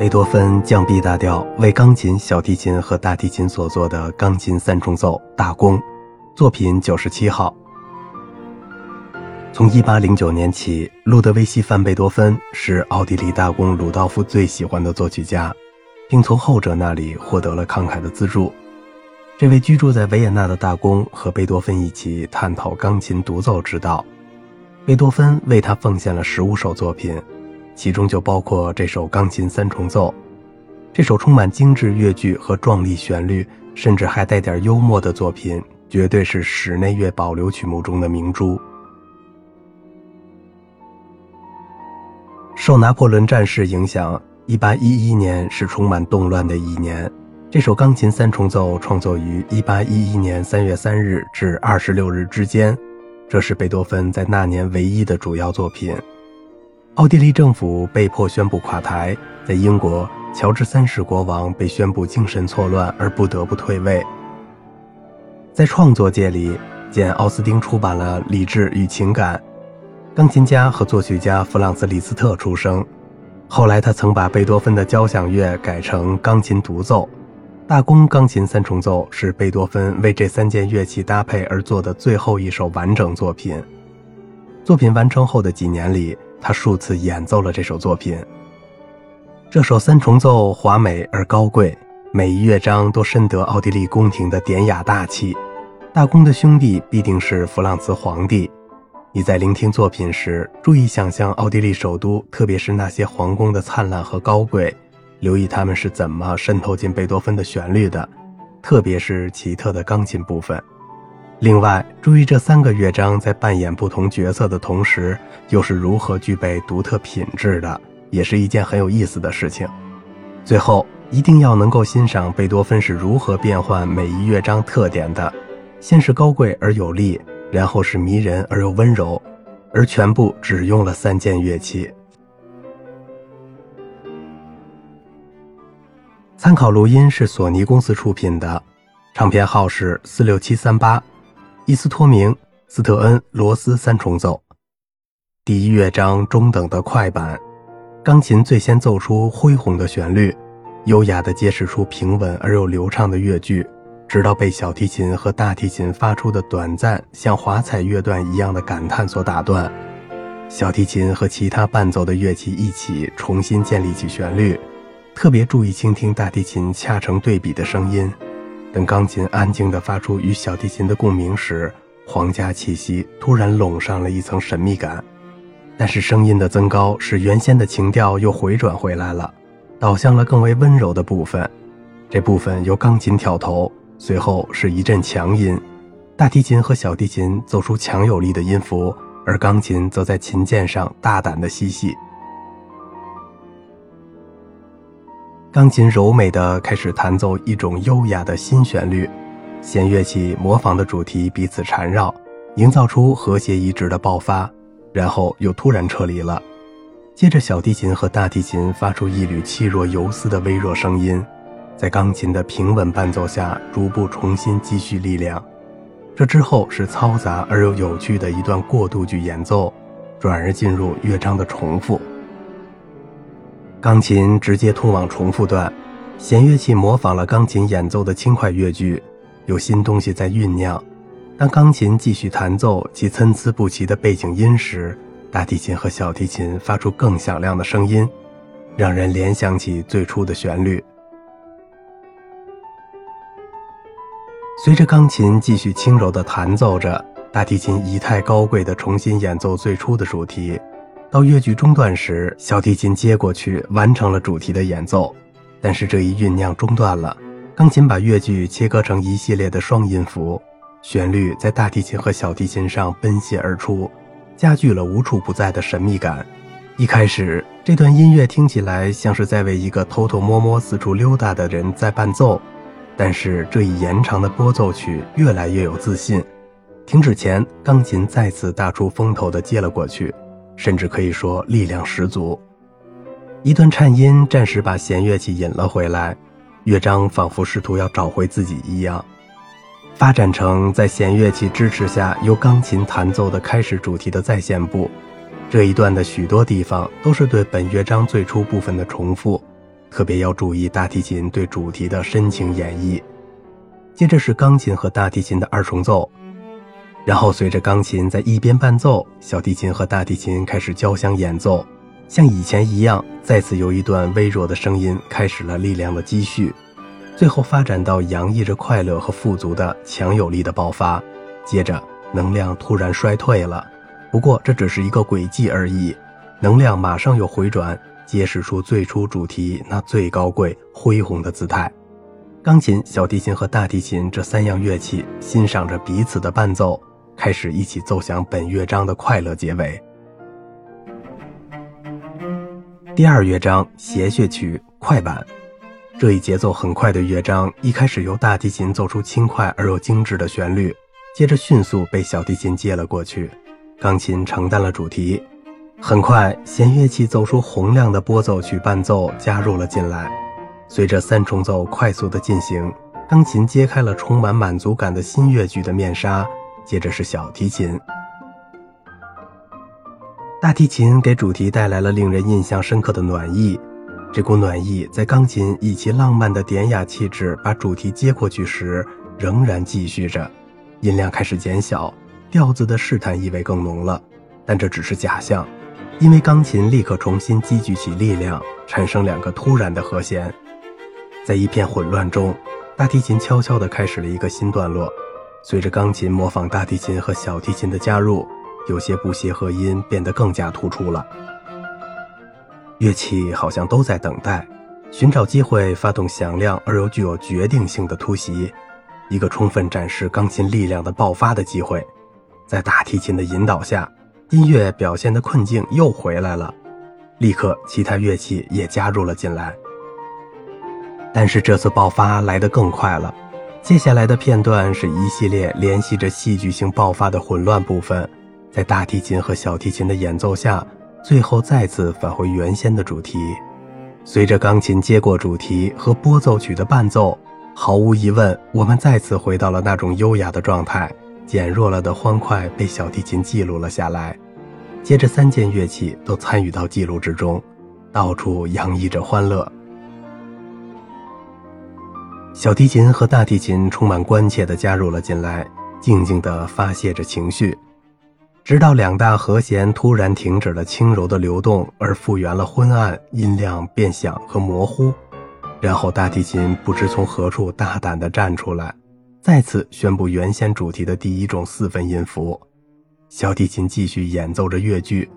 贝多芬降 B 大调为钢琴、小提琴和大提琴所作的钢琴三重奏大公，作品九十七号。从1809年起，路德维希·范·贝多芬是奥地利大公鲁道夫最喜欢的作曲家，并从后者那里获得了慷慨的资助。这位居住在维也纳的大公和贝多芬一起探讨钢琴独奏之道。贝多芬为他奉献了十五首作品，其中就包括这首钢琴三重奏。这首充满精致乐句和壮丽旋律，甚至还带点幽默的作品，绝对是室内乐保留曲目中的明珠。受拿破仑战事影响，1811年是充满动乱的一年。这首钢琴三重奏创作于1811年3月3日至26日之间，这是贝多芬在那年唯一的主要作品。奥地利政府被迫宣布垮台，在英国，乔治三世国王被宣布精神错乱而不得不退位。在创作界里，简·奥斯丁出版了《理智与情感》。钢琴家和作曲家弗朗茨·李斯特出生，后来他曾把贝多芬的交响乐改成钢琴独奏。大公钢琴三重奏是贝多芬为这三件乐器搭配而做的最后一首完整作品。作品完成后的几年里，他数次演奏了这首作品。这首三重奏华美而高贵，每一乐章都深得奥地利宫廷的典雅大气。大公的兄弟必定是弗朗茨皇帝。你在聆听作品时，注意想象奥地利首都，特别是那些皇宫的灿烂和高贵，留意他们是怎么渗透进贝多芬的旋律的，特别是奇特的钢琴部分。另外，注意这三个乐章在扮演不同角色的同时，又是如何具备独特品质的，也是一件很有意思的事情。最后，一定要能够欣赏贝多芬是如何变换每一乐章特点的，先是高贵而有力。然后是迷人而又温柔，而全部只用了三件乐器。参考录音是索尼公司出品的，唱片号是四六七三八，伊斯托明斯特恩罗斯三重奏，第一乐章中等的快板，钢琴最先奏出恢宏的旋律，优雅地揭示出平稳而又流畅的乐句。直到被小提琴和大提琴发出的短暂、像华彩乐段一样的感叹所打断，小提琴和其他伴奏的乐器一起重新建立起旋律。特别注意倾听大提琴恰成对比的声音。等钢琴安静地发出与小提琴的共鸣时，皇家气息突然笼上了一层神秘感。但是声音的增高使原先的情调又回转回来了，导向了更为温柔的部分。这部分由钢琴挑头。随后是一阵强音，大提琴和小提琴奏出强有力的音符，而钢琴则在琴键上大胆地嬉戏。钢琴柔美地开始弹奏一种优雅的新旋律，弦乐器模仿的主题彼此缠绕，营造出和谐一致的爆发，然后又突然撤离了。接着，小提琴和大提琴发出一缕气若游丝的微弱声音。在钢琴的平稳伴奏下，逐步重新积蓄力量。这之后是嘈杂而又有趣的一段过渡句演奏，转而进入乐章的重复。钢琴直接通往重复段，弦乐器模仿了钢琴演奏的轻快乐句，有新东西在酝酿。当钢琴继续弹奏其参差不齐的背景音时，大提琴和小提琴发出更响亮的声音，让人联想起最初的旋律。随着钢琴继续轻柔地弹奏着，大提琴仪态高贵地重新演奏最初的主题。到乐句中断时，小提琴接过去完成了主题的演奏。但是这一酝酿中断了，钢琴把乐句切割成一系列的双音符，旋律在大提琴和小提琴上奔泻而出，加剧了无处不在的神秘感。一开始，这段音乐听起来像是在为一个偷偷摸摸四处溜达的人在伴奏。但是这一延长的拨奏曲越来越有自信。停止前，钢琴再次大出风头地接了过去，甚至可以说力量十足。一段颤音暂时把弦乐器引了回来，乐章仿佛试图要找回自己一样，发展成在弦乐器支持下由钢琴弹奏的开始主题的再现部。这一段的许多地方都是对本乐章最初部分的重复。特别要注意大提琴对主题的深情演绎。接着是钢琴和大提琴的二重奏，然后随着钢琴在一边伴奏，小提琴和大提琴开始交相演奏，像以前一样，再次由一段微弱的声音开始了力量的积蓄，最后发展到洋溢着快乐和富足的强有力的爆发，接着能量突然衰退了，不过这只是一个轨迹而已，能量马上又回转，揭示出最初主题那最高贵恢宏的姿态。钢琴、小提琴和大提琴这三样乐器欣赏着彼此的伴奏，开始一起奏响本乐章的快乐结尾。第二乐章谐谑曲快板，这一节奏很快的乐章，一开始由大提琴奏出轻快而又精致的旋律，接着迅速被小提琴接了过去，钢琴承担了主题。很快，弦乐器奏出洪亮的拨奏曲伴奏加入了进来。随着三重奏快速的进行，钢琴揭开了充满满足感的新乐句的面纱。接着是小提琴，大提琴给主题带来了令人印象深刻的暖意。这股暖意在钢琴以其浪漫的典雅气质把主题接过去时，仍然继续着。音量开始减小，调子的试探意味更浓了。但这只是假象，因为钢琴立刻重新积聚起力量，产生两个突然的和弦。在一片混乱中，大提琴悄悄地开始了一个新段落。随着钢琴模仿大提琴和小提琴的加入，有些不协和音变得更加突出了。乐器好像都在等待，寻找机会发动响亮而又具有决定性的突袭，一个充分展示钢琴力量的爆发的机会。在大提琴的引导下，音乐表现的困境又回来了。立刻，其他乐器也加入了进来。但是这次爆发来得更快了。接下来的片段是一系列联系着戏剧性爆发的混乱部分，在大提琴和小提琴的演奏下，最后再次返回原先的主题。随着钢琴接过主题和拨奏曲的伴奏，毫无疑问，我们再次回到了那种优雅的状态。减弱了的欢快被小提琴记录了下来，接着三件乐器都参与到记录之中，到处洋溢着欢乐。小提琴和大提琴充满关切地加入了进来，静静地发泄着情绪，直到两大和弦突然停止了轻柔的流动，而复原了昏暗，音量变响和模糊。然后大提琴不知从何处大胆地站出来，再次宣布原先主题的第一种四分音符。小提琴继续演奏着乐句，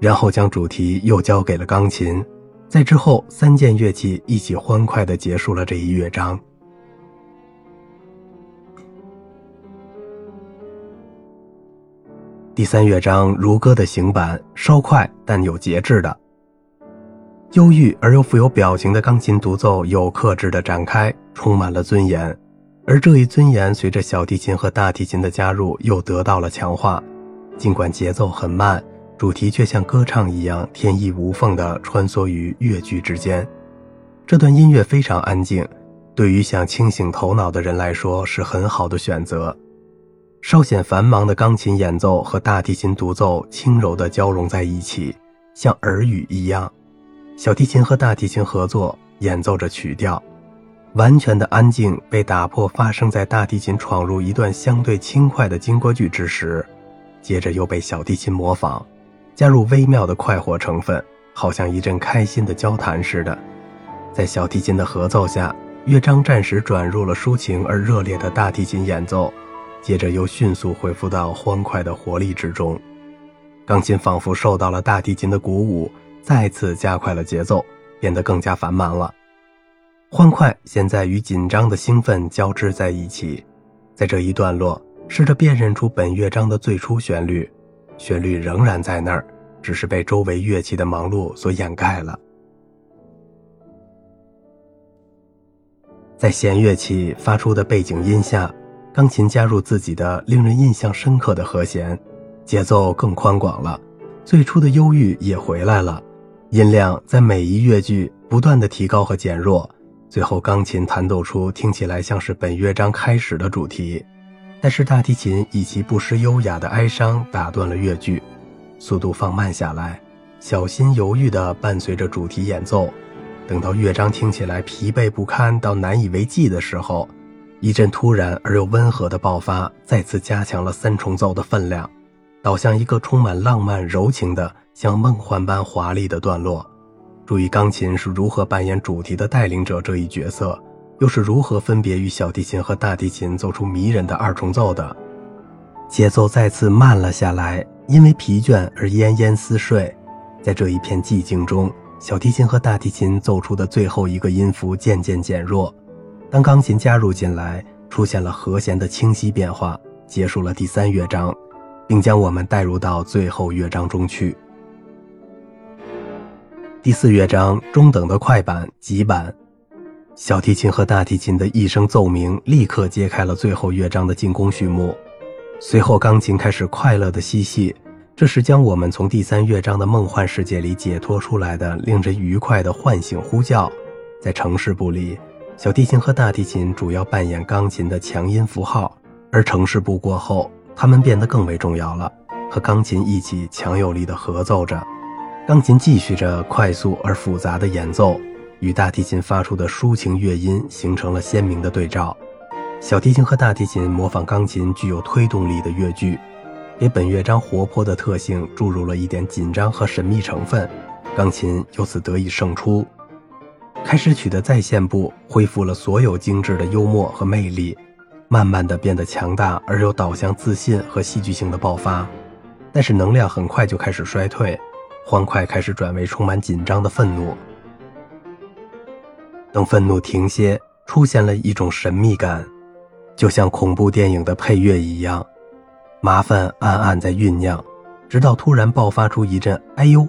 然后将主题又交给了钢琴。在之后，三件乐器一起欢快地结束了这一乐章。第三乐章如歌的行板，稍快但有节制的，忧郁而又富有表情的钢琴独奏有克制的展开，充满了尊严。而这一尊严随着小提琴和大提琴的加入又得到了强化。尽管节奏很慢，主题却像歌唱一样天衣无缝地穿梭于乐句之间。这段音乐非常安静，对于想清醒头脑的人来说是很好的选择。稍显繁忙的钢琴演奏和大提琴独奏轻柔地交融在一起，像耳语一样。小提琴和大提琴合作演奏着曲调，完全的安静被打破，发生在大提琴闯入一段相对轻快的经过句之时，接着又被小提琴模仿，加入微妙的快活成分，好像一阵开心的交谈似的。在小提琴的合奏下，乐章暂时转入了抒情而热烈的大提琴演奏。接着又迅速恢复到欢快的活力之中，钢琴仿佛受到了大提琴的鼓舞，再次加快了节奏，变得更加繁忙了。欢快现在与紧张的兴奋交织在一起，在这一段落，试着辨认出本乐章的最初旋律，旋律仍然在那儿，只是被周围乐器的忙碌所掩盖了。在弦乐器发出的背景音下。钢琴加入自己的令人印象深刻的和弦，节奏更宽广了，最初的忧郁也回来了，音量在每一乐句不断的提高和减弱，最后钢琴弹奏出听起来像是本乐章开始的主题，但是大提琴以其不失优雅的哀伤打断了乐句，速度放慢下来，小心犹豫地伴随着主题演奏，等到乐章听起来疲惫不堪到难以为继的时候，一阵突然而又温和的爆发，再次加强了三重奏的分量，导向一个充满浪漫柔情的、像梦幻般华丽的段落。注意钢琴是如何扮演主题的带领者这一角色，又是如何分别与小提琴和大提琴奏出迷人的二重奏的。节奏再次慢了下来，因为疲倦而奄奄似睡。在这一片寂静中，小提琴和大提琴奏出的最后一个音符渐渐减弱。当钢琴加入进来，出现了和弦的清晰变化，结束了第三乐章，并将我们带入到最后乐章中去。第四乐章中等的快板、急板，小提琴和大提琴的一声奏鸣，立刻揭开了最后乐章的进攻序幕。随后，钢琴开始快乐的嬉戏。这是将我们从第三乐章的梦幻世界里解脱出来的令人愉快的唤醒呼叫。在城市部里，小提琴和大提琴主要扮演钢琴的强音符号，而城市部过后，它们变得更为重要了，和钢琴一起强有力地合奏着。钢琴继续着快速而复杂的演奏，与大提琴发出的抒情乐音形成了鲜明的对照。小提琴和大提琴模仿钢琴具有推动力的乐句。给本乐章活泼的特性注入了一点紧张和神秘成分，钢琴由此得以胜出。开始曲的再现部恢复了所有精致的幽默和魅力，慢慢的变得强大而又导向自信和戏剧性的爆发。但是能量很快就开始衰退，欢快开始转为充满紧张的愤怒。等愤怒停歇，出现了一种神秘感，就像恐怖电影的配乐一样。麻烦暗暗在酝酿，直到突然爆发出一阵“哎呦”，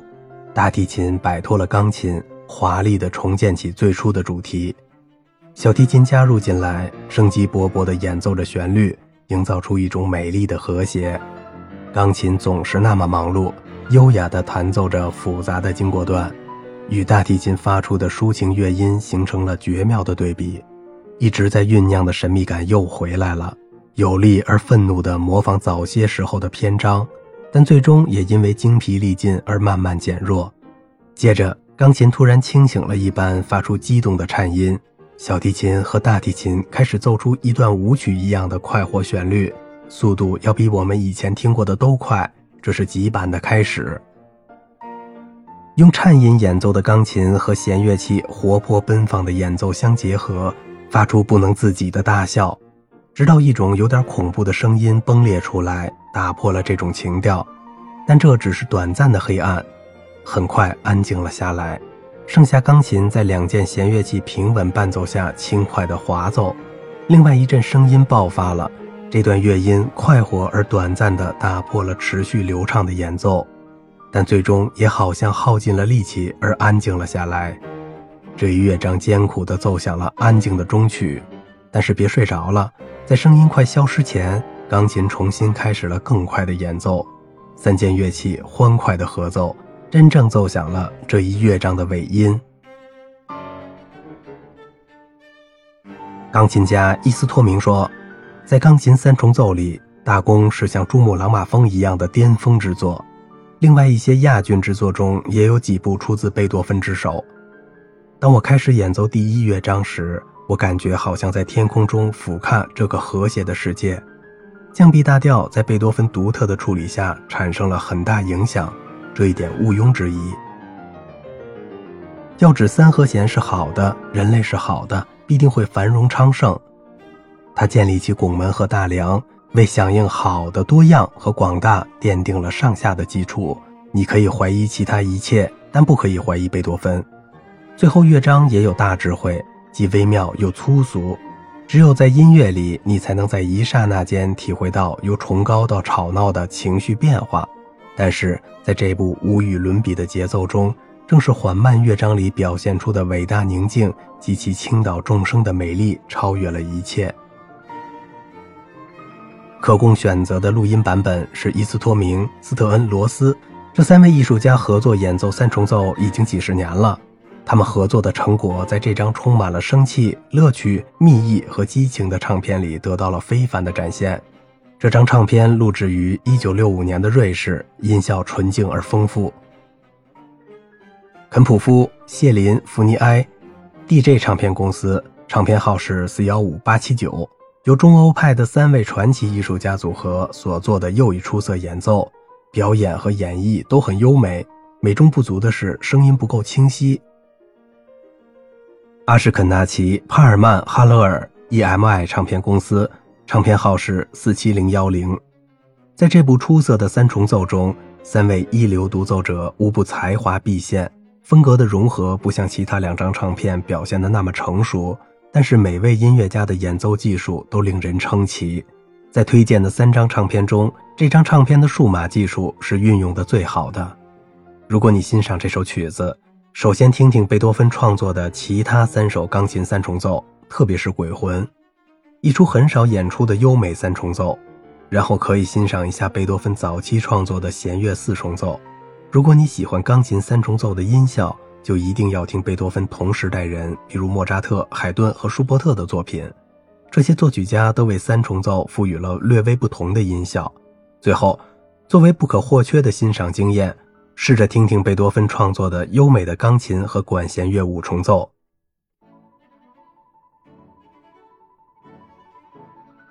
大提琴摆脱了钢琴，华丽的重建起最初的主题。小提琴加入进来，生机勃勃地演奏着旋律，营造出一种美丽的和谐。钢琴总是那么忙碌，优雅地弹奏着复杂的经过段，与大提琴发出的抒情乐音形成了绝妙的对比。一直在酝酿的神秘感又回来了。有力而愤怒地模仿早些时候的篇章，但最终也因为精疲力尽而慢慢减弱。接着，钢琴突然清醒了一般，发出激动的颤音；小提琴和大提琴开始奏出一段舞曲一样的快活旋律，速度要比我们以前听过的都快。这是极板的开始。用颤音演奏的钢琴和弦乐器活泼奔放的演奏相结合，发出不能自己的大笑。直到一种有点恐怖的声音崩裂出来，打破了这种情调，但这只是短暂的黑暗，很快安静了下来，剩下钢琴在两件弦乐器平稳伴奏下轻快的滑奏，另外一阵声音爆发了，这段乐音快活而短暂地打破了持续流畅的演奏，但最终也好像耗尽了力气而安静了下来，这一乐章艰苦地奏响了安静的终曲，但是别睡着了。在声音快消失前，钢琴重新开始了更快的演奏，三件乐器欢快的合奏，真正奏响了这一乐章的尾音。钢琴家伊斯托明说，在钢琴三重奏里，大公是像珠穆朗玛峰一样的巅峰之作，另外一些亚军之作中也有几部出自贝多芬之手。当我开始演奏第一乐章时，我感觉好像在天空中俯瞰这个和谐的世界。降 B 大调在贝多芬独特的处理下产生了很大影响，这一点毋庸置疑。要指三和弦是好的，人类是好的，必定会繁荣昌盛。他建立起拱门和大梁，为响应好的多样和广大奠定了上下的基础。你可以怀疑其他一切，但不可以怀疑贝多芬。最后乐章也有大智慧。既微妙又粗俗，只有在音乐里，你才能在一刹那间体会到由崇高到吵闹的情绪变化。但是在这部无与伦比的节奏中，正是缓慢乐章里表现出的伟大宁静及其倾倒众生的美丽，超越了一切。可供选择的录音版本是伊斯托明、斯特恩、罗斯这三位艺术家合作演奏三重奏已经几十年了。他们合作的成果，在这张充满了生气、乐趣、蜜意和激情的唱片里得到了非凡的展现。这张唱片录制于1965年的瑞士，音效纯净而丰富。肯普夫、谢林、福尼埃，DJ 唱片公司，唱片号是四幺五八七九。由中欧派的三位传奇艺术家组合所做的又一出色演奏，表演和演绎都很优美。美中不足的是声音不够清晰。阿什肯纳奇、帕尔曼、哈勒尔 EMI 唱片公司，唱片号是四七零幺零。在这部出色的三重奏中，三位一流独奏者无不才华毕现，风格的融合不像其他两张唱片表现的那么成熟。但是每位音乐家的演奏技术都令人称奇，在推荐的三张唱片中，这张唱片的数码技术是运用的最好的。如果你欣赏这首曲子，首先听听贝多芬创作的其他三首钢琴三重奏，特别是《鬼魂》，一出很少演出的优美三重奏，然后可以欣赏一下贝多芬早期创作的弦乐四重奏。如果你喜欢钢琴三重奏的音效，就一定要听贝多芬同时代人，比如莫扎特、海顿和舒伯特的作品。这些作曲家都为三重奏赋予了略微不同的音效。最后，作为不可或缺的欣赏经验，试着听听贝多芬创作的优美的钢琴和管弦乐五重奏。